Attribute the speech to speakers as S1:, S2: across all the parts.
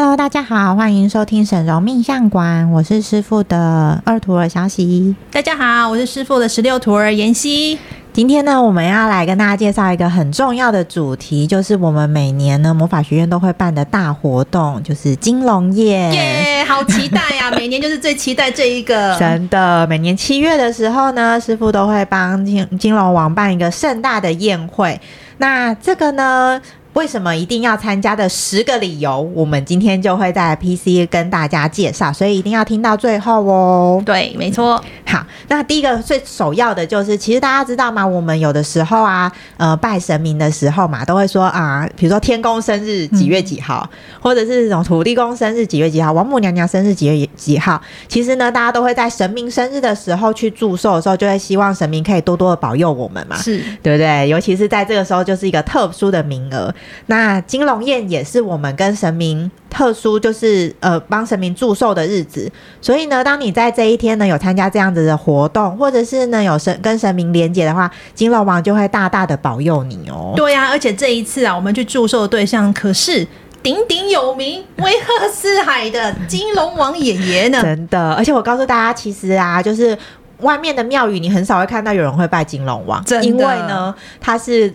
S1: Hello，大家好，欢迎收听沈荣命相馆，我是师傅的二徒儿小喜。
S2: 大家好，我是师傅的十六徒儿妍希。
S1: 今天呢，我们要来跟大家介绍一个很重要的主题，就是我们每年呢魔法学院都会办的大活动，就是金龙宴。
S2: 耶，好期待呀、啊！每年就是最期待这一个。
S1: 真的，每年七月的时候呢，师傅都会帮金金龙王办一个盛大的宴会。那这个呢？为什么一定要参加的十个理由，我们今天就会在 PC 跟大家介绍，所以一定要听到最后哦。
S2: 对，没错。
S1: 好，那第一个最首要的就是，其实大家知道吗？我们有的时候啊，呃，拜神明的时候嘛，都会说啊，比如说天公生日几月几号，嗯、或者是这种土地公生日几月几号，王母娘娘生日几月几号。其实呢，大家都会在神明生日的时候去祝寿的时候，就会希望神明可以多多的保佑我们嘛，
S2: 是
S1: 对不对？尤其是在这个时候，就是一个特殊的名额。那金龙宴也是我们跟神明特殊，就是呃帮神明祝寿的日子。所以呢，当你在这一天呢有参加这样子的活动，或者是呢有神跟神明连接的话，金龙王就会大大的保佑你哦。
S2: 对呀、啊，而且这一次啊，我们去祝寿的对象可是鼎鼎有名、威赫四海的金龙王爷爷呢。
S1: 真的，而且我告诉大家，其实啊，就是外面的庙宇，你很少会看到有人会拜金龙王。因为呢，他是。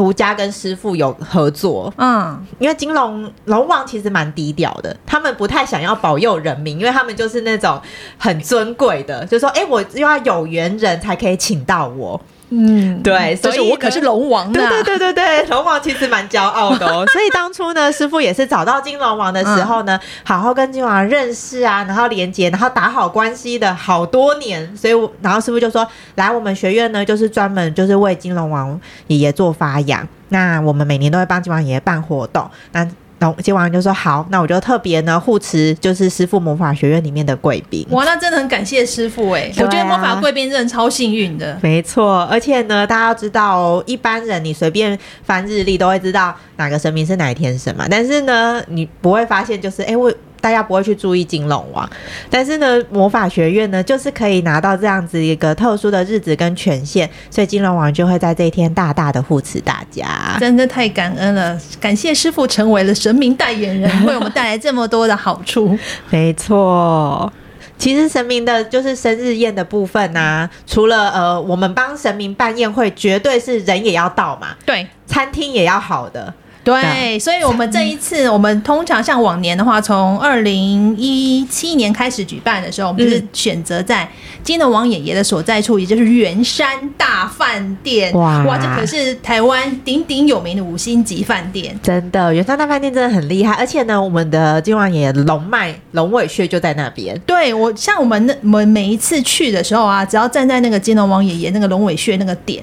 S1: 独家跟师傅有合作，嗯，因为金龙龙王其实蛮低调的，他们不太想要保佑人民，因为他们就是那种很尊贵的，就说，哎、欸，我又要有缘人才可以请到我。嗯，对，所以
S2: 我可是龙王。
S1: 对对对对对，龙王其实蛮骄傲的哦。所以当初呢，师傅也是找到金龙王的时候呢，嗯、好好跟金龙王认识啊，然后连接，然后打好关系的好多年。所以，然后师傅就说：“来，我们学院呢，就是专门就是为金龙王爷爷做发扬。那我们每年都会帮金龙王爷爷办活动。那然后金龙王就说：“好，那我就特别呢护持，就是师傅魔法学院里面的贵宾。
S2: 哇，那真的很感谢师傅哎、欸，啊、我觉得魔法贵宾真的超幸运的。
S1: 没错，而且呢，大家要知道哦，一般人你随便翻日历都会知道哪个神明是哪一天神嘛，但是呢，你不会发现就是哎我。大家不会去注意金龙王，但是呢，魔法学院呢，就是可以拿到这样子一个特殊的日子跟权限，所以金龙王就会在这一天大大的护持大家，
S2: 真的太感恩了，感谢师傅成为了神明代言人，为我们带来这么多的好处。
S1: 没错，其实神明的就是生日宴的部分啊，除了呃，我们帮神明办宴会，绝对是人也要到嘛，
S2: 对，
S1: 餐厅也要好的。
S2: 对，所以，我们这一次，我们通常像往年的话，从二零一七年开始举办的时候，我们就是选择在金龙王爷爷的所在处，也就是圆山大饭店。哇哇，这可是台湾鼎鼎有名的五星级饭店。
S1: 真的，圆山大饭店真的很厉害，而且呢，我们的金龙王爷爷龙脉龙尾穴就在那边。
S2: 对我，像我们那我们每一次去的时候啊，只要站在那个金龙王爷爷那个龙尾穴那个点。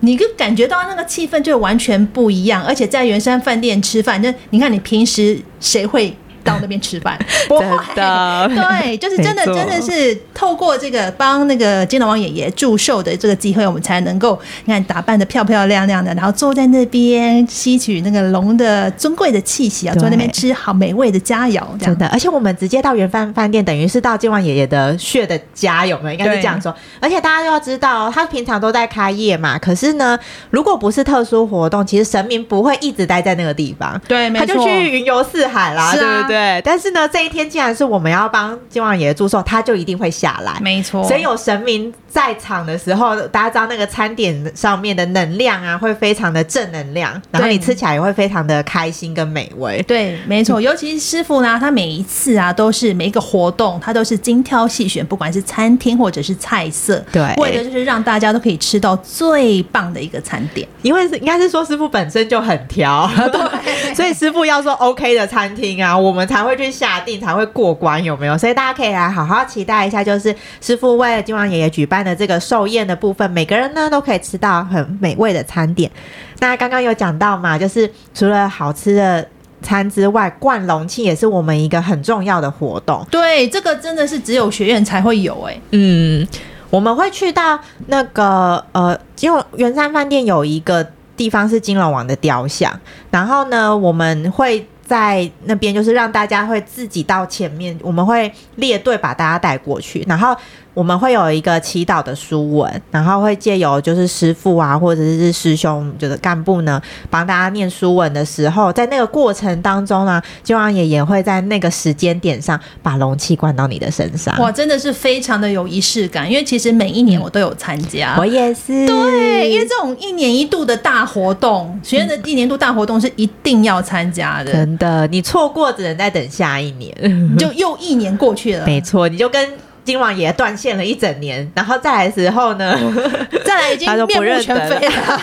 S2: 你就感觉到那个气氛就完全不一样，而且在圆山饭店吃饭，那你看你平时谁会？到那边吃饭，
S1: 真的
S2: 对，就是真的，真的是透过这个帮那个金龙王爷爷祝寿的这个机会，我们才能够你看打扮的漂漂亮亮的，然后坐在那边吸取那个龙的尊贵的气息啊，坐在那边吃好美味的佳肴，
S1: 真的。而且我们直接到圆饭饭店，等于是到金龙王爷爷的血的家，有没有？应该是这样说。而且大家都要知道，他平常都在开业嘛。可是呢，如果不是特殊活动，其实神明不会一直待在那个地方，
S2: 对，
S1: 他就去云游四海啦，对不对？对，但是呢，这一天既然是我们要帮金龙王爷爷祝寿，他就一定会下来。
S2: 没错，
S1: 所以有神明在场的时候，大家知道那个餐点上面的能量啊，会非常的正能量，然后你吃起来也会非常的开心跟美味。
S2: 对，没错，尤其是师傅呢，他每一次啊，都是每一个活动，他都是精挑细选，不管是餐厅或者是菜色，
S1: 对，
S2: 为的就是让大家都可以吃到最棒的一个餐点。
S1: 因为是应该是说师傅本身就很挑，对，所以师傅要说 OK 的餐厅啊，我们。才会去下定，才会过关，有没有？所以大家可以来好好期待一下，就是师傅为了金龙王爷爷举办的这个寿宴的部分，每个人呢都可以吃到很美味的餐点。那刚刚有讲到嘛，就是除了好吃的餐之外，灌龙庆也是我们一个很重要的活动。
S2: 对，这个真的是只有学院才会有哎、欸。
S1: 嗯。我们会去到那个呃，因为圆山饭店有一个地方是金龙王的雕像，然后呢，我们会。在那边就是让大家会自己到前面，我们会列队把大家带过去，然后我们会有一个祈祷的书文，然后会借由就是师傅啊或者是师兄就是干部呢帮大家念书文的时候，在那个过程当中呢，金王爷也会在那个时间点上把龙气灌到你的身上。
S2: 哇，真的是非常的有仪式感，因为其实每一年我都有参加，
S1: 我也是。
S2: 对，因为这种一年一度的大活动，学院的一年度大活动是一定要参加的。
S1: 真的，你错过只能再等下一年，
S2: 就又一年过去了。
S1: 没错，你就跟金王也断线了一整年，然后再来的时候呢，
S2: 再来已经面目全非了。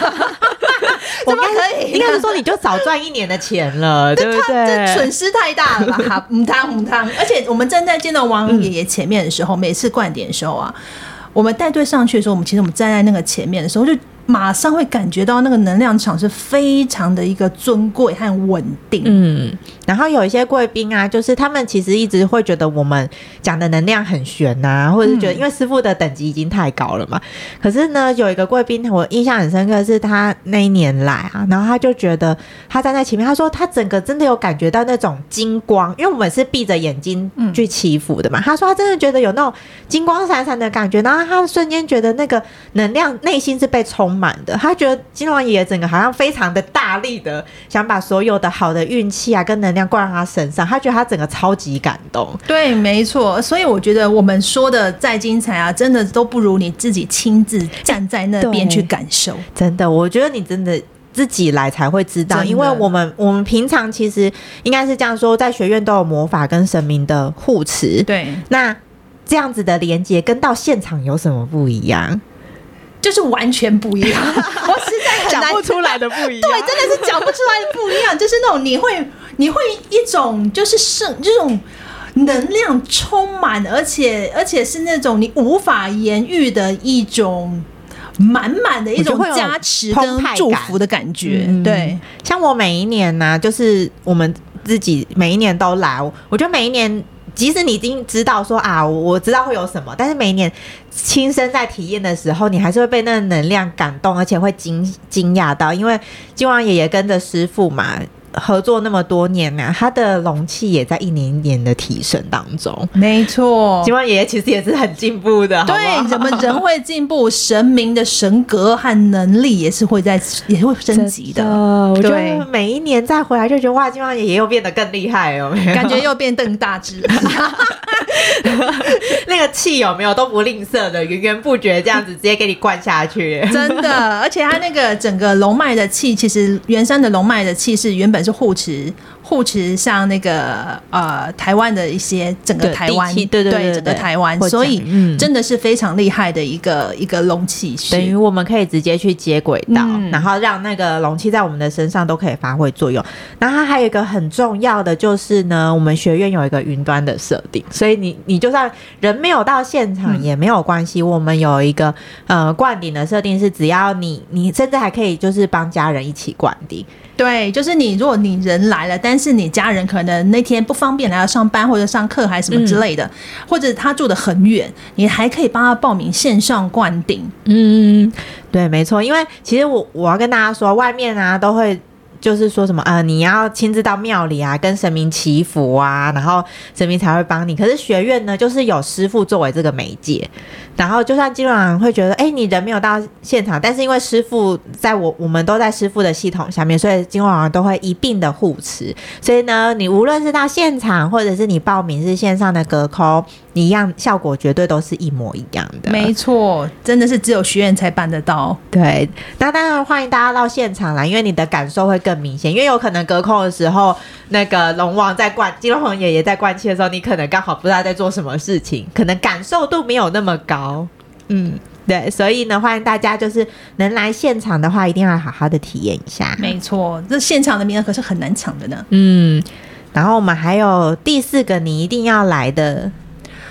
S1: 我们可以，应该是说你就少赚一年的钱了，对不对？
S2: 这损失太大了吧？母汤母汤，而且我们站在金龙王爷爷前面的时候，嗯、每次灌点的时候啊，我们带队上去的时候，我们其实我们站在那个前面的时候就。马上会感觉到那个能量场是非常的一个尊贵和稳定。
S1: 嗯，然后有一些贵宾啊，就是他们其实一直会觉得我们讲的能量很悬呐、啊，或者是觉得因为师傅的等级已经太高了嘛。可是呢，有一个贵宾我印象很深刻，是他那一年来啊，然后他就觉得他站在前面，他说他整个真的有感觉到那种金光，因为我们是闭着眼睛去祈福的嘛。他说他真的觉得有那种金光闪闪的感觉，然后他瞬间觉得那个能量内心是被充。满的，他觉得金龙王爷爷整个好像非常的大力的想把所有的好的运气啊跟能量灌到他身上，他觉得他整个超级感动。
S2: 对，没错，所以我觉得我们说的再精彩啊，真的都不如你自己亲自站在那边去感受。
S1: 真的，我觉得你真的自己来才会知道，因为我们我们平常其实应该是这样说，在学院都有魔法跟神明的护持。
S2: 对，
S1: 那这样子的连接跟到现场有什么不一样？
S2: 就是完全不一样，我实在
S1: 讲不出来的不一样。
S2: 对，真的是讲不出来的不一样。就是那种你会，你会一种就是圣这种能量充满，而且而且是那种你无法言喻的一种满满的一种加持跟祝福的感觉。嗯、对，
S1: 像我每一年呢、啊，就是我们自己每一年都来，我觉得每一年。即使你已经知道说啊，我知道会有什么，但是每一年亲身在体验的时候，你还是会被那个能量感动，而且会惊惊讶到，因为金王爷爷跟着师傅嘛。合作那么多年呢、啊，他的龙气也在一年一年的提升当中。
S2: 没错，
S1: 金王爷爷其实也是很进步的。
S2: 对，怎么人会进步，神明的神格和能力也是会在，也会升级的。
S1: 我觉得每一年再回来就觉得哇，金王爷爷又变得更厉害哦，
S2: 感觉又变更大只。
S1: 那个气有没有都不吝啬的，源源不绝这样子直接给你灌下去。
S2: 真的，而且他那个整个龙脉的气，其实原山的龙脉的气是原本。是护持护持，像那个呃台湾的一些整个台湾，
S1: 对对对，对，
S2: 整个台湾，所以真的是非常厉害的一个一个龙气，
S1: 等于我们可以直接去接轨道，嗯，然后让那个龙气在我们的身上都可以发挥作用。然后它还有一个很重要的就是呢，我们学院有一个云端的设定，所以你你就算人没有到现场也没有关系，嗯，我们有一个呃灌顶的设定是，只要你你甚至还可以就是帮家人一起灌顶。
S2: 对，就是你，如果你人来了，但是你家人可能那天不方便来要上班或者上课还是什么之类的，嗯、或者他住的很远，你还可以帮他报名线上灌顶。
S1: 嗯，对，没错，因为其实我我要跟大家说，外面啊都会。就是说什么呃，你要亲自到庙里啊，跟神明祈福啊，然后神明才会帮你。可是学院呢，就是有师傅作为这个媒介，然后就算金龙王会觉得，哎，你人没有到现场，但是因为师傅在我，我们都在师傅的系统下面，所以金龙王都会一并的护持。所以呢，你无论是到现场，或者是你报名是线上的隔空。一样效果绝对都是一模一样的，
S2: 没错，真的是只有学院才办得到。
S1: 对，那当然欢迎大家到现场来，因为你的感受会更明显。因为有可能隔空的时候，那个龙王在灌，金龙王爷爷在灌气的时候，你可能刚好不知道在做什么事情，可能感受度没有那么高。嗯，对，所以呢，欢迎大家就是能来现场的话，一定要好好的体验一下。
S2: 没错，这现场的名额可是很难抢的呢。
S1: 嗯，然后我们还有第四个你一定要来的。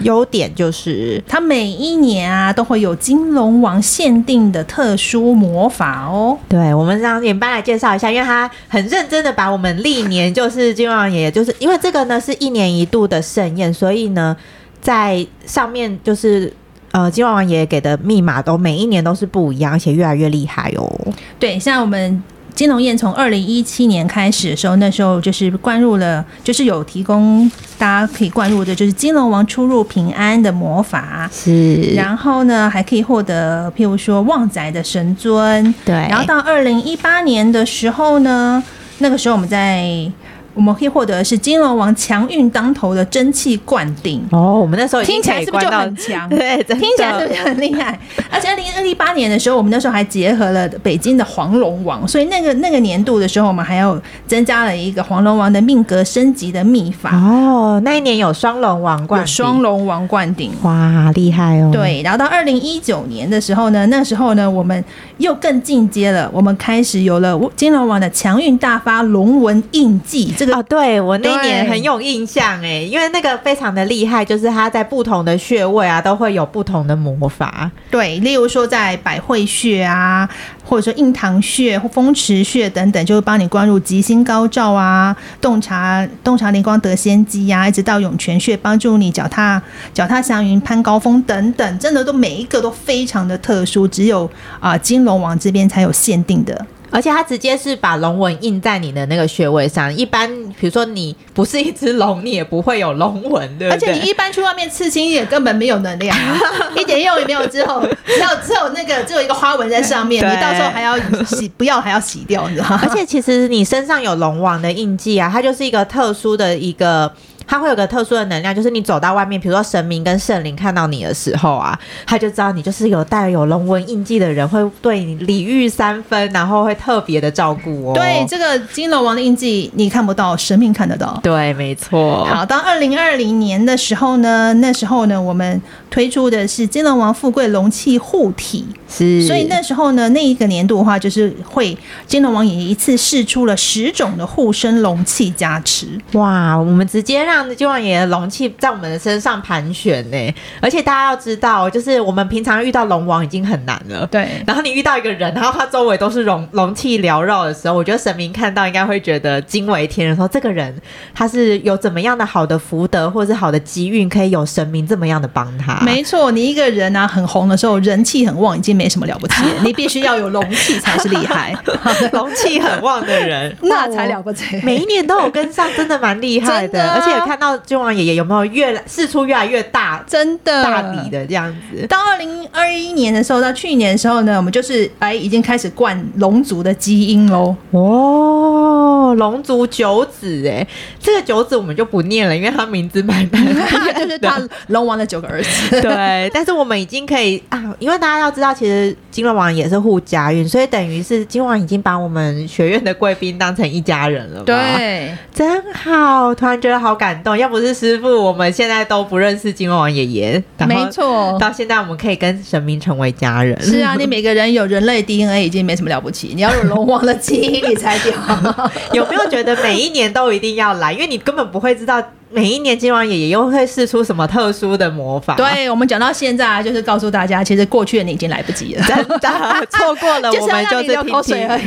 S1: 优点就是，
S2: 它每一年啊都会有金龙王限定的特殊魔法哦。
S1: 对，我们让演班来介绍一下，因为他很认真的把我们历年就是金龙王爷爷，就是因为这个呢是一年一度的盛宴，所以呢在上面就是。呃，金龙王爷爷给的密码都每一年都是不一样，而且越来越厉害哦。
S2: 对，像我们。金龙宴从二零一七年开始的时候，那时候就是灌入了，就是有提供大家可以灌入的，就是金龙王出入平安的魔法。
S1: 是，
S2: 然后呢，还可以获得譬如说旺仔的神尊。
S1: 对，
S2: 然后到二零一八年的时候呢，那个时候我们在。我们可以获得的是金龙王强运当头的蒸汽灌顶
S1: 哦，我们那时候
S2: 听起来是不是就很强？
S1: 对，
S2: 听起来是不是很厉害？而且二零一八年的时候，我们那时候还结合了北京的黄龙王，所以那个那个年度的时候，我们还有增加了一个黄龙王的命格升级的秘法
S1: 哦。那一年有双龙王灌
S2: 双龙王灌顶，
S1: 哇，厉害哦！
S2: 对，然后到二零一九年的时候呢，那时候呢，我们又更进阶了，我们开始有了金龙王的强运大发龙纹印记这个。
S1: 哦，对我那年很有印象哎，因为那个非常的厉害，就是他在不同的穴位啊，都会有不同的魔法。
S2: 对，例如说在百会穴啊，或者说印堂穴风池穴等等，就会帮你灌入吉星高照啊，洞察洞察灵光得先机呀，一直到涌泉穴，帮助你脚踏脚踏祥云攀高峰等等，真的都每一个都非常的特殊，只有啊、呃、金龙王这边才有限定的。
S1: 而且它直接是把龙纹印在你的那个穴位上。一般比如说你不是一只龙，你也不会有龙纹，对不对？
S2: 而且你一般去外面刺青也根本没有能量啊，一点用也没有。之后只有只有那个只有一个花纹在上面，你到时候还要洗，不要还要洗掉，你知道吗？
S1: 而且其实你身上有龙王的印记啊，它就是一个特殊的一个。它会有个特殊的能量，就是你走到外面，比如说神明跟圣灵看到你的时候啊，他就知道你就是有带有龙纹印记的人，会对你礼遇三分，然后会特别的照顾哦。
S2: 对，这个金龙王的印记你看不到，神明看得到。
S1: 对，没错。
S2: 好，到二零二零年的时候呢，那时候呢，我们推出的是金龙王富贵龙气护体，
S1: 是。
S2: 所以那时候呢，那一个年度的话，就是会金龙王也一次试出了十种的护身龙气加持。
S1: 哇，我们直接让。金王爷的龙气在我们的身上盘旋呢，而且大家要知道，就是我们平常遇到龙王已经很难了，
S2: 对。
S1: 然后你遇到一个人，然后他周围都是龙龙气缭绕的时候，我觉得神明看到应该会觉得惊为天人，说这个人他是有怎么样的好的福德，或者是好的机运，可以有神明这么样的帮他。
S2: 没错，你一个人啊很红的时候，人气很旺，已经没什么了不起了，你必须要有龙气才是厉害。
S1: 龙气很旺的人，
S2: 那才了不起。
S1: 每一年都有跟上，真的蛮厉害的，的啊、而且。看到君王爷爷有没有越来释出越来越大，
S2: 真的
S1: 大笔的这样子。
S2: 到二零二一年的时候，到去年的时候呢，我们就是哎已经开始灌龙族的基因喽。
S1: 哦，龙族九子哎，这个九子我们就不念了，因为他名字蛮难，
S2: 就是他龙王的九个儿子。
S1: 对，但是我们已经可以啊，因为大家要知道，其实些金龙王也是护家运，所以等于是金王已经把我们学院的贵宾当成一家人了。
S2: 对，
S1: 真好，突然觉得好感动。要不是师傅，我们现在都不认识金龙王爷爷。
S2: 没错，
S1: 到现在我们可以跟神明成为家人。
S2: 是啊，你每个人有人类 DNA 已经没什么了不起，你要有龙王的基因你才屌。
S1: 有没有觉得每一年都一定要来？因为你根本不会知道。每一年金王爷爷又会试出什么特殊的魔法？
S2: 对，我们讲到现在，就是告诉大家，其实过去的你已经来不及了，
S1: 真 的错过了，我们就是
S2: 流口水而已。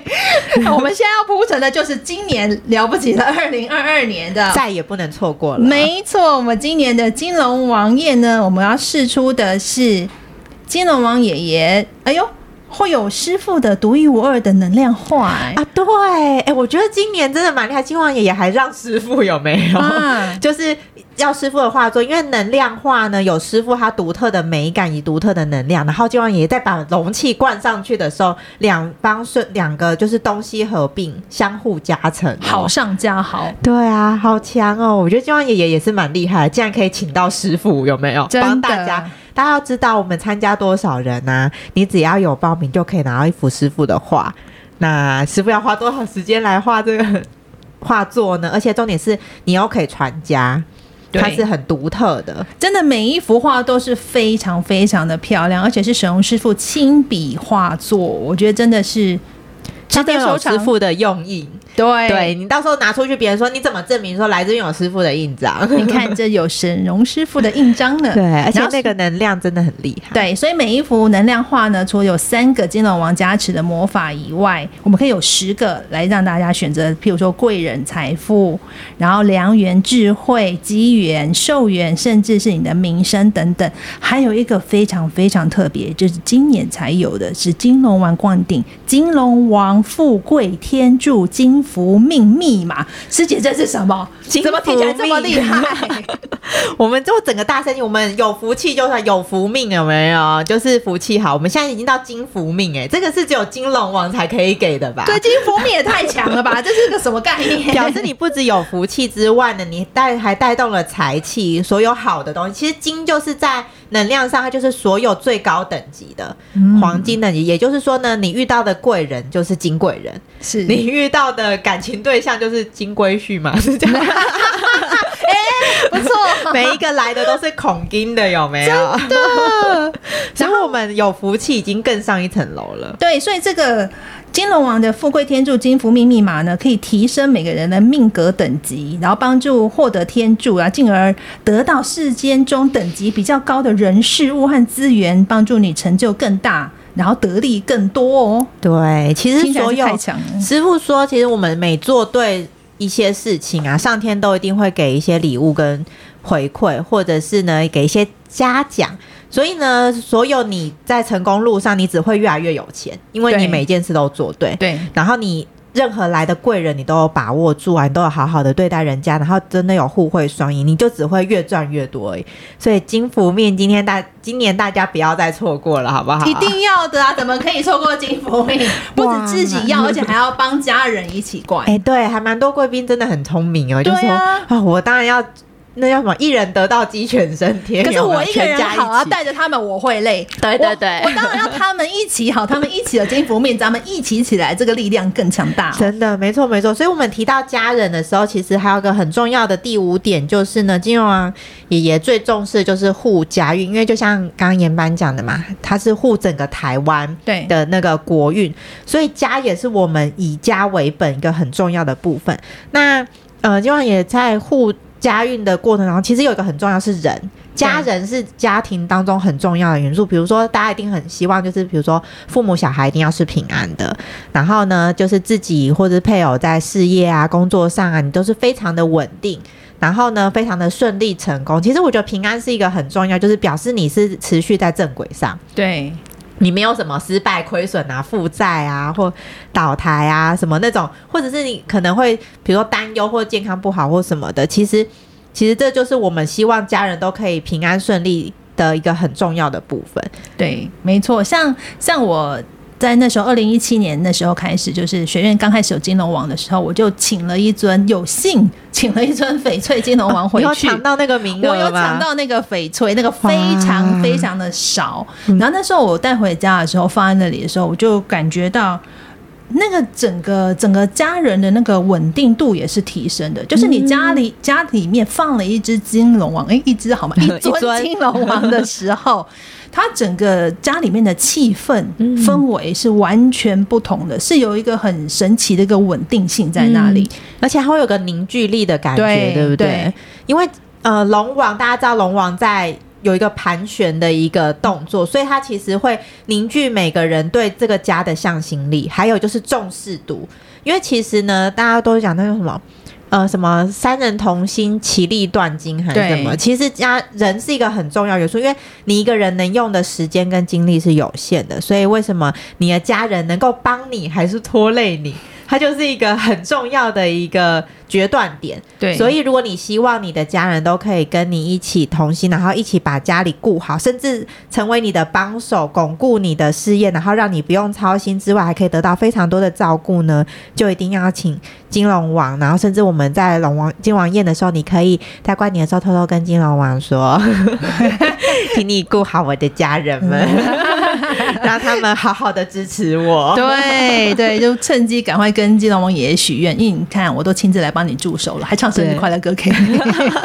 S2: 我们现在要铺陈的就是今年了不起的 二零二二年的，
S1: 再也不能错过了。
S2: 没错，我们今年的金龙王爷呢，我们要试出的是金龙王爷爷。哎呦！会有师傅的独一无二的能量画、欸、
S1: 啊，对，哎、欸，我觉得今年真的蛮厉害。金王爷爷还让师傅有没有？啊、就是要师傅的画作，因为能量画呢有师傅他独特的美感与独特的能量，然后金王爷爷再把容器灌上去的时候，两方顺两个就是东西合并，相互加成，
S2: 好上加好。
S1: 对啊，好强哦！我觉得金王爷爷也是蛮厉害的，竟然可以请到师傅，有没有？帮大家。大家要知道，我们参加多少人呢、啊？你只要有报名，就可以拿到一幅师傅的画。那师傅要花多少时间来画这个画作呢？而且重点是，你又可以传家，它是很独特的。
S2: 真的，每一幅画都是非常非常的漂亮，而且是沈荣师傅亲笔画作。我觉得真的是。
S1: 值得有师傅的用意。
S2: 对，
S1: 对你到时候拿出去，别人说你怎么证明说来这边有师傅的印章？
S2: 你看这有沈荣师傅的印章呢。
S1: 对，而且那个能量真的很厉害。
S2: 对，所以每一幅能量画呢，除了有三个金龙王加持的魔法以外，我们可以有十个来让大家选择，譬如说贵人、财富，然后良缘、智慧、机缘、寿缘，甚至是你的名声等等。还有一个非常非常特别，就是今年才有的是金龙王灌顶，金龙王富贵天助金。福命密码，师姐这是什么？怎么听起来这么厉害？
S1: 我们就整个大生意，我们有福气就算有福命，有没有？就是福气好。我们现在已经到金福命，哎，这个是只有金龙王才可以给的吧？
S2: 对，金福命也太强了吧？这是个什么概念？
S1: 表示你不只有福气之外呢，你带还带动了财气，所有好的东西。其实金就是在能量上，它就是所有最高等级的黄金等级。也就是说呢，你遇到的贵人就是金贵人，是你遇到的。感情对象就是金龟婿嘛，是这样。哎、
S2: 欸，不错，
S1: 每一个来的都是恐金的，有没有？
S2: 真的。
S1: 然后我们有福气，已经更上一层楼了。
S2: 对，所以这个金龙王的富贵天柱金福命密码呢，可以提升每个人的命格等级，然后帮助获得天柱啊，进而得到世间中等级比较高的人事物和资源，帮助你成就更大。然后得利更多哦。
S1: 对，其实所有师傅说，其实我们每做对一些事情啊，上天都一定会给一些礼物跟回馈，或者是呢给一些嘉奖。所以呢，所有你在成功路上，你只会越来越有钱，因为你每件事都做对。对，然后你。任何来的贵人，你都有把握住啊，你都有好好的对待人家，然后真的有互惠双赢，你就只会越赚越多而已。所以金福命，今天大今年大家不要再错过了，好不好？
S2: 一定要的啊！怎么可以错过金福命？不止自己要，而且还要帮家人一起管。
S1: 哎、欸，对，还蛮多贵宾真的很聪明哦，就说啊、哦，我当然要。那叫什么？一人得道鸡犬升天。
S2: 可是我一个人好啊，带着他们我会累。
S1: 对对对，
S2: 我，我当然要 他们一起好，他们一起的金福命，咱们一起起来，这个力量更强大，哦。
S1: 真的，没错没错。所以我们提到家人的时候，其实还有个很重要的第五点，就是呢，金融王爷爷最重视的就是护家运，因为就像刚刚严班讲的嘛，他是护整个台湾对的那个国运，所以家也是我们以家为本一个很重要的部分。那呃，金龙王爷在护。家运的过程当中，其实有一个很重要是人，家人是家庭当中很重要的元素。比如说，大家一定很希望，就是比如说父母小孩一定要是平安的，然后呢，就是自己或者配偶在事业啊、工作上啊，你都是非常的稳定，然后呢，非常的顺利成功。其实我觉得平安是一个很重要，就是表示你是持续在正轨上。
S2: 对。
S1: 你没有什么失败、亏损啊、负债啊，或倒台啊什么那种，或者是你可能会比如说担忧或健康不好或什么的，其实其实这就是我们希望家人都可以平安顺利的一个很重要的部分。
S2: 对，没错，像像我。在那时候，二零一七年那时候开始，就是学院刚开始有金龙王的时候，我就请了一尊，有幸请了一尊翡翠金龙王回去。
S1: 抢到那个名额，
S2: 我有抢到那个翡翠，那个非常非常的少。然后那时候我带回家的时候，放在那里的时候，我就感觉到那个整个整个家人的那个稳定度也是提升的。就是你家里家里面放了一只金龙王，哎，一只好吗？一尊金龙王的时候。它整个家里面的气氛氛围是完全不同的，是有一个很神奇的一个稳定性在那里，
S1: 而且还会有个凝聚力的感觉，对，对不对？对，因为呃，龙王大家知道，龙王在有一个盘旋的一个动作，所以它其实会凝聚每个人对这个家的向心力，还有就是重视度。因为其实呢，大家都讲那个什么。呃，什么三人同心，其利断金还是什么？其实家人是一个很重要元素，因为你一个人能用的时间跟精力是有限的，所以为什么你的家人能够帮你还是拖累你？它就是一个很重要的一个决断点。对，所以如果你希望你的家人都可以跟你一起同心，然后一起把家里顾好，甚至成为你的帮手，巩固你的事业，然后让你不用操心之外，还可以得到非常多的照顾呢，就一定要请金龙王。然后，甚至我们在龙王金王宴的时候，你可以在过年的时候偷偷跟金龙王说，请你顾好我的家人们。让他们好好的支持我，
S2: 对对，就趁机赶快跟金龙王爷爷许愿，因为你看我都亲自来帮你助手了，还唱生日快乐歌给你，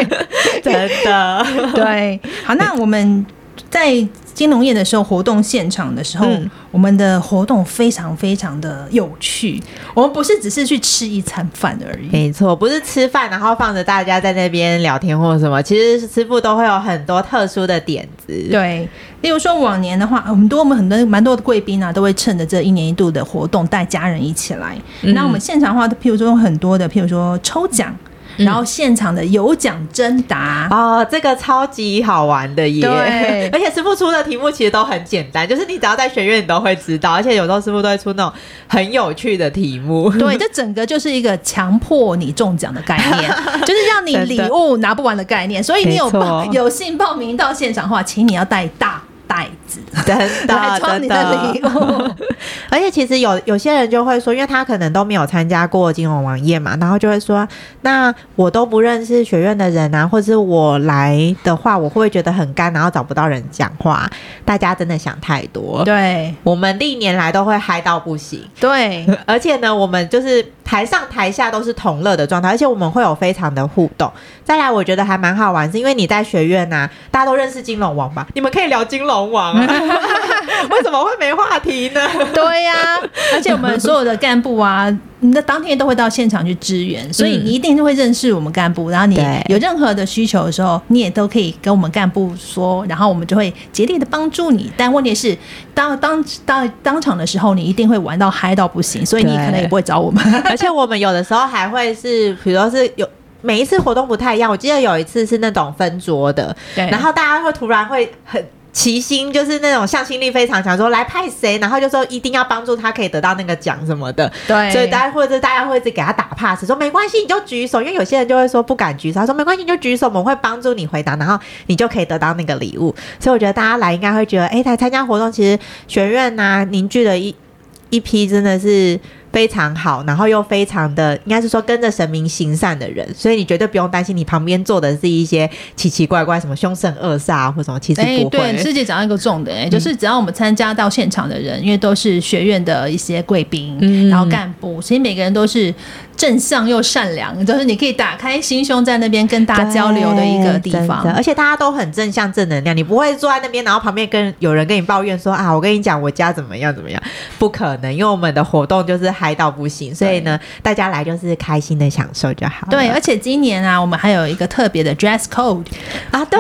S1: 真的。
S2: 对，好，那我们在金龙宴的时候，活动现场的时候，嗯、我们的活动非常非常的有趣。我们不是只是去吃一餐饭而已，
S1: 没错，不是吃饭然后放着大家在那边聊天或者什么。其实师傅都会有很多特殊的点子。
S2: 对，例如说往年的话，我们多我们很多蛮多的贵宾啊，都会趁着这一年一度的活动带家人一起来。那、嗯、我们现场的话，譬如说有很多的，譬如说抽奖。然后现场的有奖征答
S1: 哦，这个超级好玩的耶！
S2: 对，
S1: 而且师傅出的题目其实都很简单，就是你只要在学院你都会知道，而且有时候师傅都会出那种很有趣的题目。
S2: 对，这整个就是一个强迫你中奖的概念，就是让你礼物拿不完的概念。所以你有报有幸报名到现场的话，请你要带大。袋子，
S1: 真的 来装你的礼物，而且其实有有些人就会说，因为他可能都没有参加过金融王宴嘛，然后就会说，那我都不认识学院的人啊，或者是我来的话，我会不会觉得很干，然后找不到人讲话？大家真的想太多。
S2: 对，
S1: 我们历年来都会嗨到不行。
S2: 对，
S1: 而且呢，我们就是台上台下都是同乐的状态，而且我们会有非常的互动。再来，我觉得还蛮好玩，是因为你在学院啊，大家都认识金龙王吧？你们可以聊金龙。王啊，为什么会没话题呢？
S2: 对呀、啊，而且我们所有的干部啊，那当天都会到现场去支援，所以你一定会认识我们干部。然后你有任何的需求的时候，你也都可以跟我们干部说，然后我们就会竭力的帮助你。但问题是，当当当当场的时候，你一定会玩到嗨到不行，所以你可能也不会找我们。
S1: 而且我们有的时候还会是，比如说是有每一次活动不太一样。我记得有一次是那种分桌的，对，然后大家会突然会很。齐心就是那种向心力非常强，说来派谁，然后就说一定要帮助他，可以得到那个奖什么的。
S2: 对，
S1: 所以大家或者大家会一直给他打 pass，说没关系，你就举手，因为有些人就会说不敢举手，他说没关系，你就举手，我们会帮助你回答，然后你就可以得到那个礼物。所以我觉得大家来应该会觉得，哎，来参加活动，其实学院呐、啊、凝聚了一一批真的是。非常好，然后又非常的，应该是说跟着神明行善的人，所以你绝对不用担心，你旁边坐的是一些奇奇怪怪什么凶神恶煞或什么，其实不会。
S2: 欸、对，师姐讲到一个重点、欸，就是只要我们参加到现场的人，嗯、因为都是学院的一些贵宾，嗯、然后干部，其实每个人都是。正向又善良，就是你可以打开心胸，在那边跟大家交流的一个地方。
S1: 而且大家都很正向、正能量，你不会坐在那边，然后旁边跟有人跟你抱怨说啊，我跟你讲，我家怎么样怎么样，不可能，因为我们的活动就是嗨到不行，所以呢，大家来就是开心的享受就好。
S2: 对，而且今年啊，我们还有一个特别的 dress code
S1: 啊，对，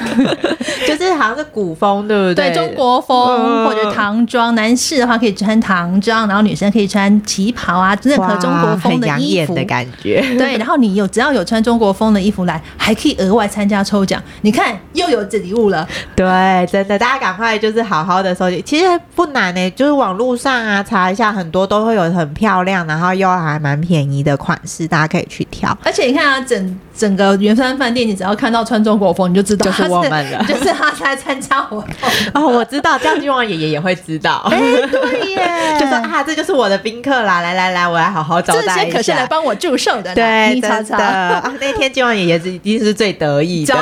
S1: 就是好像是古风，对不对？
S2: 对，中国风、嗯、或者唐装，男士的话可以穿唐装，然后女生可以穿旗袍啊，任何。中国风的衣服
S1: 的感觉，
S2: 对，然后你有只要有穿中国风的衣服来，还可以额外参加抽奖。你看又有这礼物了，
S1: 对，真的，大家赶快就是好好的收集，其实不难呢、欸，就是网络上啊查一下，很多都会有很漂亮，然后又还蛮便宜的款式，大家可以去挑。
S2: 而且你看啊，整整个圆山饭店，你只要看到穿中国风，你就知道
S1: 就是我们了，
S2: 就是他在参加活动。
S1: 哦，我知道，这样金王爷爷也会知道。
S2: 哎、欸，对耶，
S1: 就说啊，这就是我的宾客啦，来来来，我来好好招待一下。
S2: 这些可是来帮我祝寿的，
S1: 对，你查查啊，那天金王爷爷是一定是最得意的，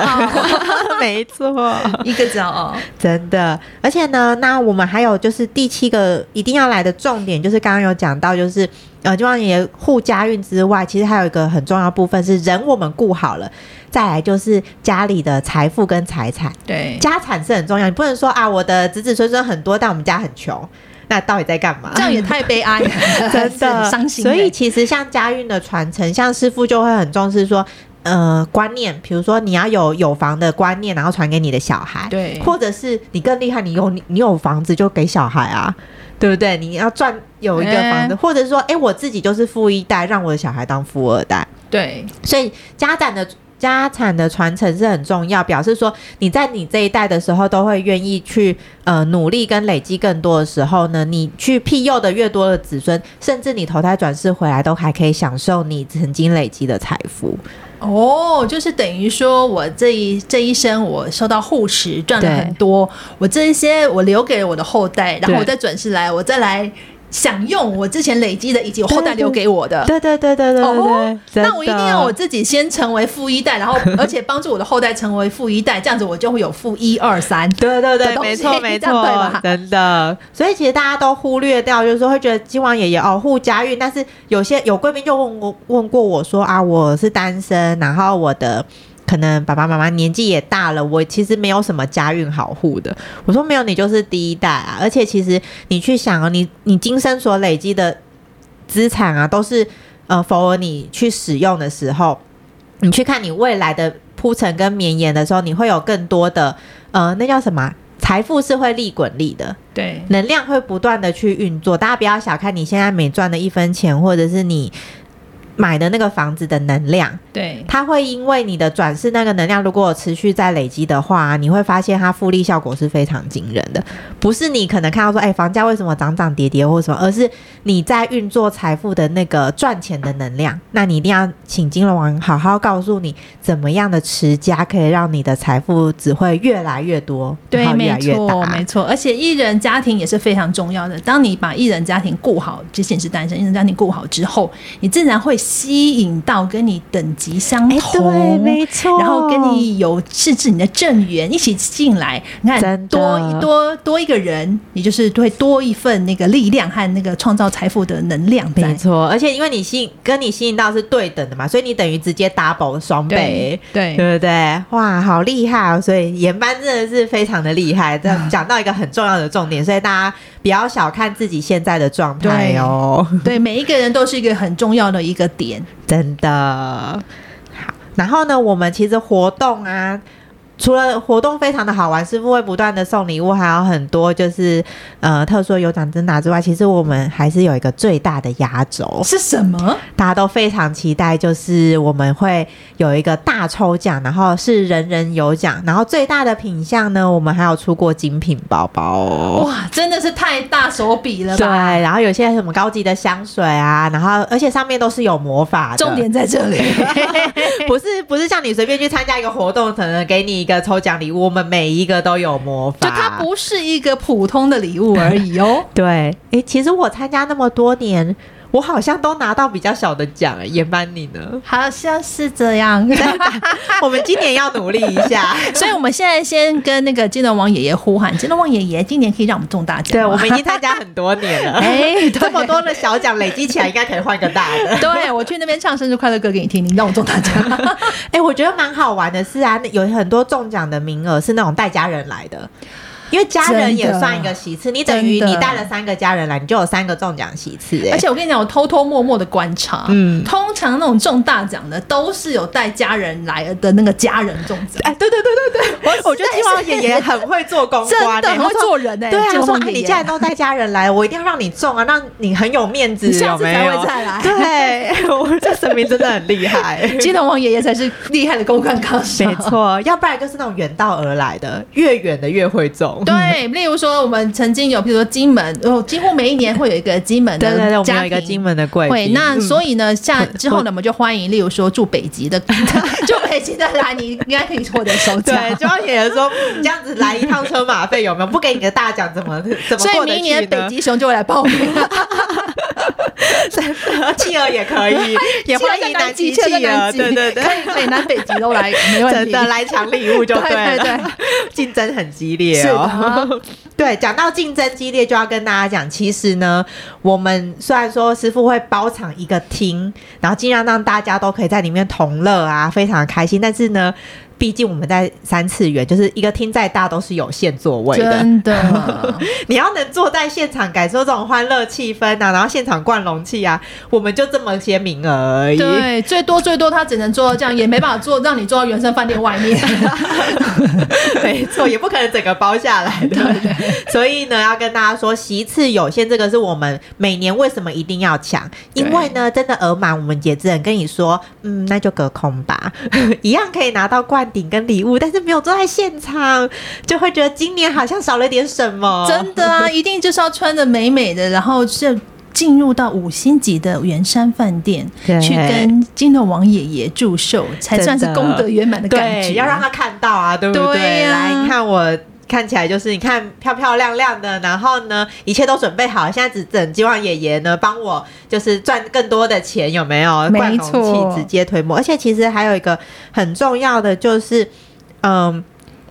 S1: 没错，
S2: 一个骄傲，
S1: 真的。而且呢，那我们还有就是第七个一定要来的重点，就是刚刚有讲到，就是呃，金王爷爷护家运之外，其实还有一个很重要部分是人我们顾好了，再来就是家里的财富跟财产，
S2: 对，
S1: 家产是很重要，你不能说啊，我的子子孙孙很多，但我们家很穷。那到底在干嘛？
S2: 这样也太悲哀了，
S1: 真的伤心。所以其实像家运的传承，像师傅就会很重视说，呃，观念，比如说你要有有房的观念，然后传给你的小孩，
S2: 对，
S1: 或者是你更厉害，你有你有房子就给小孩啊，对不对？你要赚有一个房子，欸、或者是说，哎、欸，我自己就是富一代，让我的小孩当富二代，
S2: 对，
S1: 所以家长的。家产的传承是很重要，表示说你在你这一代的时候都会愿意去呃努力跟累积更多的时候呢，你去庇佑的越多的子孙，甚至你投胎转世回来都还可以享受你曾经累积的财富。
S2: 哦，就是等于说我这一这一生我受到护持赚了很多，我这一些我留给了我的后代，然后我再转世来，我再来。享用我之前累积的，以及我后代留给我的。
S1: 对对对对对对。哦，
S2: 那我一定要我自己先成为富一代，然后 而且帮助我的后代成为富一代，这样子我就会有富一二三。
S1: 对对对，没错 没错？真的。所以其实大家都忽略掉，就是说会觉得金王爷爷哦护家运，但是有些有贵宾就问过问过我说啊，我是单身，然后我的。可能爸爸妈妈年纪也大了，我其实没有什么家运好户的。我说没有，你就是第一代啊！而且其实你去想哦，你你今生所累积的资产啊，都是呃，否你去使用的时候，你去看你未来的铺陈跟绵延的时候，你会有更多的呃，那叫什么？财富是会利滚利的，
S2: 对，
S1: 能量会不断的去运作。大家不要小看你现在每赚的一分钱，或者是你。买的那个房子的能量，
S2: 对，
S1: 它会因为你的转世那个能量，如果持续在累积的话，你会发现它复利效果是非常惊人的。不是你可能看到说，哎，房价为什么涨涨跌跌或什么，而是你在运作财富的那个赚钱的能量。那你一定要请金龙王好好告诉你，怎么样的持家可以让你的财富只会越来越多，
S2: 对，
S1: 越来越大。
S2: 没错，没错。而且一人家庭也是非常重要的。当你把一人家庭顾好，即使是单身，一人家庭顾好之后，你自然会。吸引到跟你等级相同，
S1: 欸、对，没错，
S2: 然后跟你有是指你的正缘一起进来，你看多一多多一个人，你就是会多一份那个力量和那个创造财富的能量。
S1: 没错，而且因为你吸引跟你吸引到是对等的嘛，所以你等于直接 double 双倍，
S2: 对，
S1: 对不对？哇，好厉害哦！所以研班真的是非常的厉害，这 讲到一个很重要的重点，所以大家不要小看自己现在的状态哦。
S2: 对，每一个人都是一个很重要的一个点。
S1: 真的好，然后呢，我们其实活动啊。除了活动非常的好玩，师傅会不断的送礼物，还有很多就是呃特殊有奖征答之外，其实我们还是有一个最大的压轴
S2: 是什么？
S1: 大家都非常期待，就是我们会有一个大抽奖，然后是人人有奖，然后最大的品相呢，我们还有出过精品包包哦，
S2: 哇，真的是太大手笔了吧？
S1: 对，然后有些什么高级的香水啊，然后而且上面都是有魔法的，
S2: 重点在这里，
S1: 不是不是像你随便去参加一个活动，可能给你。一个抽奖礼物，我们每一个都有魔法，
S2: 就它不是一个普通的礼物而已哦。
S1: 对，诶，其实我参加那么多年。我好像都拿到比较小的奖，也班你呢？
S2: 好像是这样。
S1: 我们今年要努力一下，
S2: 所以我们现在先跟那个金龙王爷爷呼喊，金龙王爷爷今年可以让我们中大奖。
S1: 对，我们已经参加很多年了，哎，这么多的小奖累积起来，应该可以换个大的。
S2: 对，我去那边唱生日快乐歌给你听，你让我中大奖。
S1: 哎，我觉得蛮好玩的是啊，有很多中奖的名额是那种带家人来的。因为家人也算一个席次，你等于你带了三个家人来，你就有三个中奖席次。哎，
S2: 而且我跟你讲，我偷偷摸摸的观察，嗯，通常那种中大奖的都是有带家人来的那个家人中奖。
S1: 哎，对对对对对，我我觉得金王爷爷很会做公关，
S2: 真的很会做人哎。
S1: 对啊，说你既然都带家人来，我一定要让你中啊，让你很有面子，
S2: 下次才会再来。
S1: 对，我这神明真的很厉害，
S2: 金龙王爷爷才是厉害的公关高手。
S1: 没错，要不然就是那种远道而来的，越远的越会中。
S2: 对，例如说。我们曾经有，比如说金门，哦，几乎每一年会有一个金门的，
S1: 对对对，我们有一个金门的贵宾。
S2: 那所以呢，像之后呢，我们就欢迎，例如说住北极的，住北极的来，你应该可以获得首奖。
S1: 对，就要有人说，这样子来一趟车马费有没有？不给你个大奖，怎么怎么？
S2: 所以明年北极熊就会来报名。
S1: 企鹅也可以，也欢迎南极企鹅，对对对，
S2: 北南北极都来，没问题。
S1: 真的来抢礼物就对了，竞争很激烈哦。对，讲到竞争激烈，就要跟大家讲，其实呢，我们虽然说师傅会包场一个厅，然后尽量让大家都可以在里面同乐啊，非常的开心，但是呢。毕竟我们在三次元，就是一个厅再大都是有限座位的。
S2: 真的，
S1: 你要能坐在现场感受这种欢乐气氛啊，然后现场灌容器啊，我们就这么些名额而已。
S2: 对，最多最多他只能坐到这样，也没办法坐让你坐到原生饭店外面。
S1: 没错，也不可能整个包下来的。对，所以呢，要跟大家说，席次有限，这个是我们每年为什么一定要抢？因为呢，真的额满，我们也只能跟你说，嗯，那就隔空吧，一样可以拿到冠。顶跟礼物，但是没有坐在现场，就会觉得今年好像少了点什么。
S2: 真的啊，一定就是要穿的美美的，然后是进入到五星级的圆山饭店，去跟金龙王爷爷祝寿，才算是功德圆满的感觉。
S1: 要让他看到啊，对不对？对、啊，来，你看我。看起来就是你看漂漂亮亮的，然后呢，一切都准备好，现在只等希望爷爷呢帮我就是赚更多的钱，有没有？
S2: 没错，
S1: 直接推磨。而且其实还有一个很重要的就是，嗯，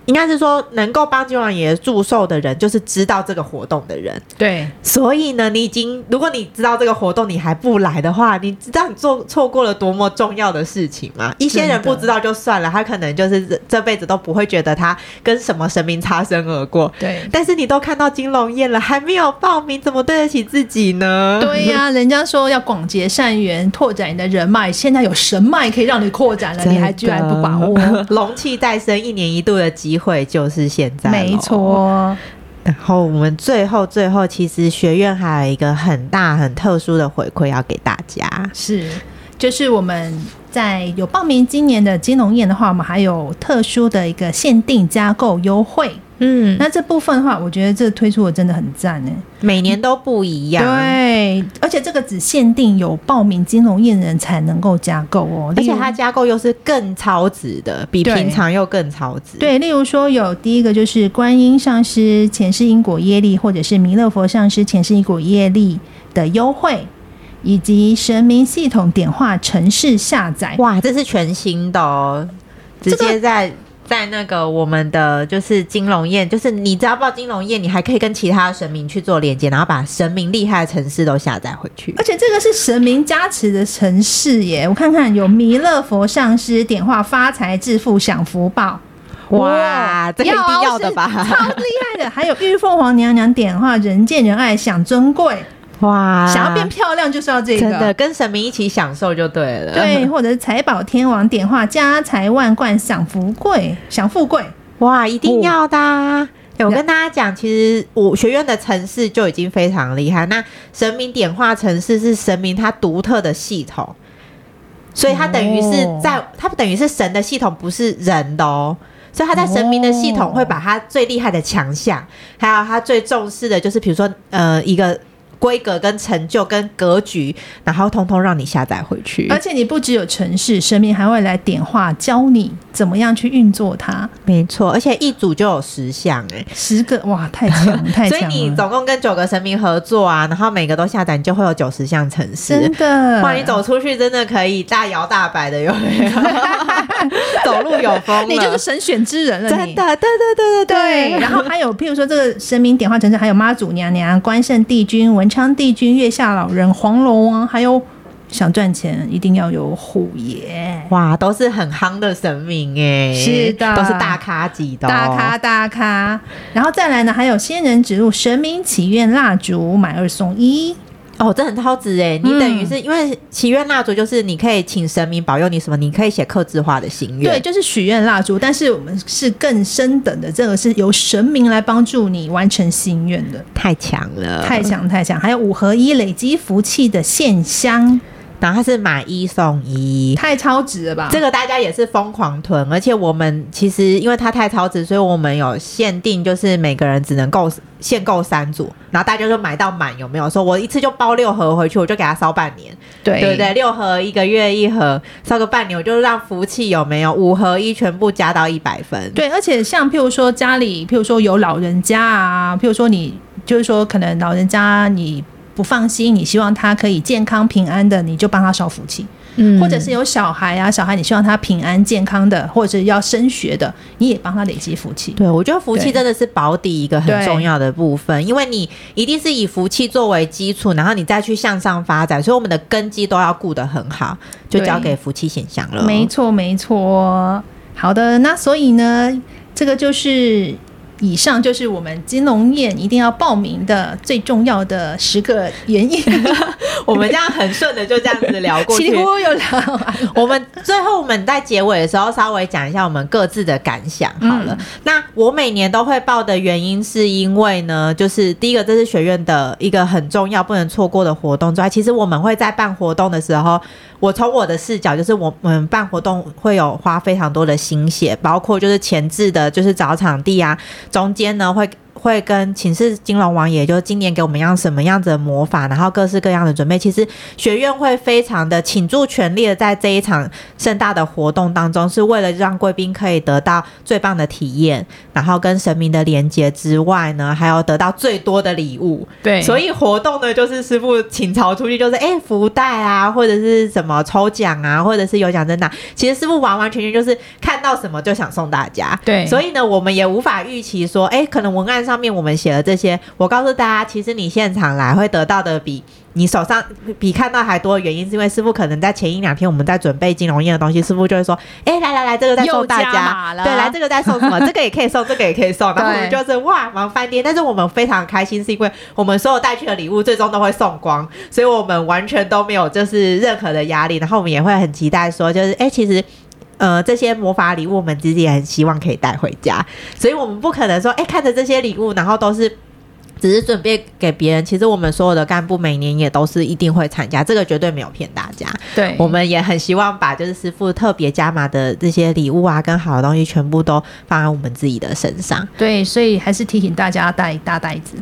S1: 应该是说能够帮金龙王爷祝寿的人，就是知道这个活动的人。
S2: 对，
S1: 所以呢，你已经如果你知道这个活动，你还不来的话，你知道你做错过了多么重要的事情吗？一些人不知道就算了，他可能就是这这辈子都不会觉得他跟什么神明擦身而过。
S2: 对，
S1: 但是你都看到金龙宴了，还没有报名，怎么对得起自己呢？
S2: 对呀、啊，人家说要广结善缘，拓展你的人脉，现在有神脉可以让你扩展了，你还居然不把握？
S1: 龙气再生，一年一度的机会就是现在。
S2: 没错。
S1: 然后我们最后最后，其实学院还有一个很大很特殊的回馈要给大家，
S2: 是，就是我们在有报名今年的金融宴的话，我们还有特殊的一个限定加购优惠。嗯，那这部分的话，我觉得这推出的真的很赞呢。
S1: 每年都不一样，
S2: 对，而且这个只限定有报名金融宴人才能够加购哦，
S1: 而且它加购又是更超值的，比平常又更超值。
S2: 对，例如说有第一个就是观音上师前世因果业力，或者是弥勒佛上师前世因果业力的优惠，以及神明系统点化程式下载。
S1: 哇，这是全新的哦，直接在。在那个我们的就是金龙宴，就是你只要报金龙宴，你还可以跟其他神明去做连接，然后把神明厉害的城市都下载回去。
S2: 而且这个是神明加持的城市耶，我看看有弥勒佛上师点化发财致富享福报，
S1: 哇，这个一定要的吧？
S2: 超厉害的！还有玉凤凰娘娘点化人见人爱享尊贵。
S1: 哇！
S2: 想要变漂亮就是要这个，
S1: 真的跟神明一起享受就对了。
S2: 对，或者是财宝天王点化家财万贯享福贵享富贵，
S1: 哇，一定要的、啊哦欸！我跟大家讲，其实我学院的城市就已经非常厉害。那神明点化城市是神明它独特的系统，所以它等于是在它等于是神的系统，不是人的哦。所以他在神明的系统会把他最厉害的强项，还有他最重视的就是比如说呃一个。规格跟成就跟格局，然后通通让你下载回去。
S2: 而且你不只有城市，神明还会来点化，教你怎么样去运作它。
S1: 没错，而且一组就有十项，哎，十个
S2: 哇，太强 太强了！
S1: 所以你总共跟九个神明合作啊，然后每个都下载，你就会有九十项城市。
S2: 真的，
S1: 哇，你走出去真的可以大摇大摆的，有没有？走路有风，
S2: 你就是神选之人了。
S1: 真的，对对对对对，对。
S2: 然后还有，譬如说这个神明点化城市，还有妈祖娘娘、关圣帝君、文昌帝君、月下老人、黄龙王，还有想赚钱一定要有虎爷，
S1: 哇，都是很夯的神明哎，
S2: 是的，
S1: 都是大咖级的，
S2: 大咖大咖。然后再来呢，还有仙人指路神明祈愿蜡烛，买二送一。
S1: 哦，这很超值哎！你等于是因为祈愿蜡烛，就是你可以请神明保佑你什么，你可以写刻字化的心愿。
S2: 对，就是许愿蜡烛，但是我们是更深等的，这个是由神明来帮助你完成心愿的，
S1: 太强了，
S2: 太强太强！还有五合一累积福气的线香。
S1: 然后它是买一送一，
S2: 太超值了吧？
S1: 这个大家也是疯狂囤，而且我们其实因为它太超值，所以我们有限定，就是每个人只能够限购三组，然后大家就买到满，有没有？说我一次就包六盒回去，我就给他烧半年，
S2: 对
S1: 对不对？六盒一个月一盒，烧个半年，我就让福气有没有？五合一全部加到一百分。
S2: 对，而且像譬如说家里，譬如说有老人家啊，譬如说你就是说可能老人家你。不放心，你希望他可以健康平安的，你就帮他烧福气。嗯，或者是有小孩啊，小孩你希望他平安健康的，或者是要升学的，你也帮他累积福气。
S1: 对，我觉得福气真的是保底一个很重要的部分，因为你一定是以福气作为基础，然后你再去向上发展，所以我们的根基都要顾得很好，就交给福气显象了。
S2: 没错，没错。好的，那所以呢，这个就是。以上就是我们金龙宴一定要报名的最重要的十个原因。
S1: 我们这样很顺的就这样子聊过去，
S2: 几乎有聊完。
S1: 我们最后我们在结尾的时候稍微讲一下我们各自的感想好了。嗯、那我每年都会报的原因是因为呢，就是第一个这是学院的一个很重要不能错过的活动之外，其实我们会在办活动的时候，我从我的视角就是我们办活动会有花非常多的心血，包括就是前置的，就是找场地啊。中间呢会会跟寝室金龙王爷，就今年给我们一样什么样子的魔法，然后各式各样的准备。其实学院会非常的倾注全力的在这一场盛大的活动当中，是为了让贵宾可以得到最棒的体验，然后跟神明的连接之外呢，还有得到最多的礼物。
S2: 对，
S1: 所以活动呢，就是师傅请朝出去，就是哎福袋啊，或者是什么抽奖啊，或者是有奖征答。其实师傅完完全全就是看到什么就想送大家。
S2: 对，
S1: 所以呢，我们也无法预期说，哎，可能文案上面我们写了这些，我告诉大家，其实你现场来会得到的比你手上比看到还多的原因，是因为师傅可能在前一两天我们在准备金融业的东西，师傅就会说，哎，来来来，这个在送大家，对，来这个在送什么，这个也可以送，这个也可以送，然后我们就是哇忙翻天，但是我们非常开心，是因为我们所有带去的礼物最终都会送光，所以我们完全都没有就是任何的压力，然后我们也会很期待说，就是哎，其实。呃，这些魔法礼物我们自己也很希望可以带回家，所以我们不可能说，哎，看着这些礼物，然后都是。只是准备给别人，其实我们所有的干部每年也都是一定会参加，这个绝对没有骗大家。
S2: 对，
S1: 我们也很希望把就是师傅特别加码的这些礼物啊，跟好的东西全部都放在我们自己的身上。
S2: 对，所以还是提醒大家带大袋子，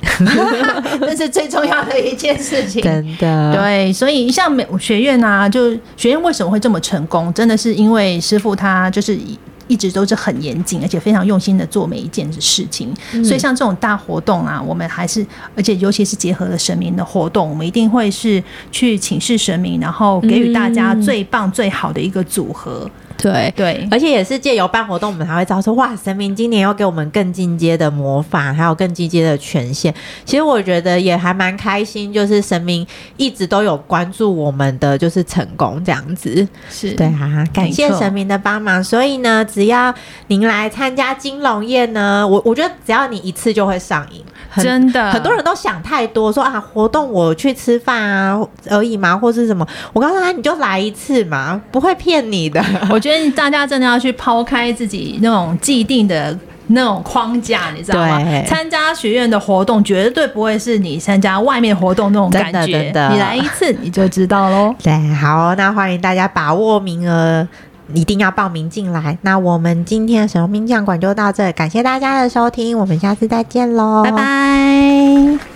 S2: 这是最重要的一件事情。
S1: 真的，
S2: 对，所以像美学院啊，就学院为什么会这么成功，真的是因为师傅他就是以。一直都是很严谨，而且非常用心的做每一件事情。嗯、所以像这种大活动啊，我们还是，而且尤其是结合了神明的活动，我们一定会是去请示神明，然后给予大家最棒、最好的一个组合。
S1: 对对，而且也是借由办活动，我们才会知道说，哇，神明今年要给我们更进阶的魔法，还有更进阶的权限。其实我觉得也还蛮开心，就是神明一直都有关注我们的就是成功这样子。
S2: 是
S1: 对啊，感谢神明的帮忙。所以呢，只要您来参加金龙宴呢，我我觉得只要你一次就会上瘾，
S2: 真的。
S1: 很多人都想太多，说啊，活动我去吃饭啊而已嘛，或是什么。我告诉他，你就来一次嘛，不会骗你的。
S2: 我觉得。大家真的要去抛开自己那种既定的那种框架，你知道吗？参加学院的活动绝对不会是你参加外面活动那种感觉。真的，真的。你来一次你就知道喽。
S1: 对，好，那欢迎大家把握名额，一定要报名进来。那我们今天的神龙兵将馆就到这感谢大家的收听我们下次再见喽
S2: 拜拜。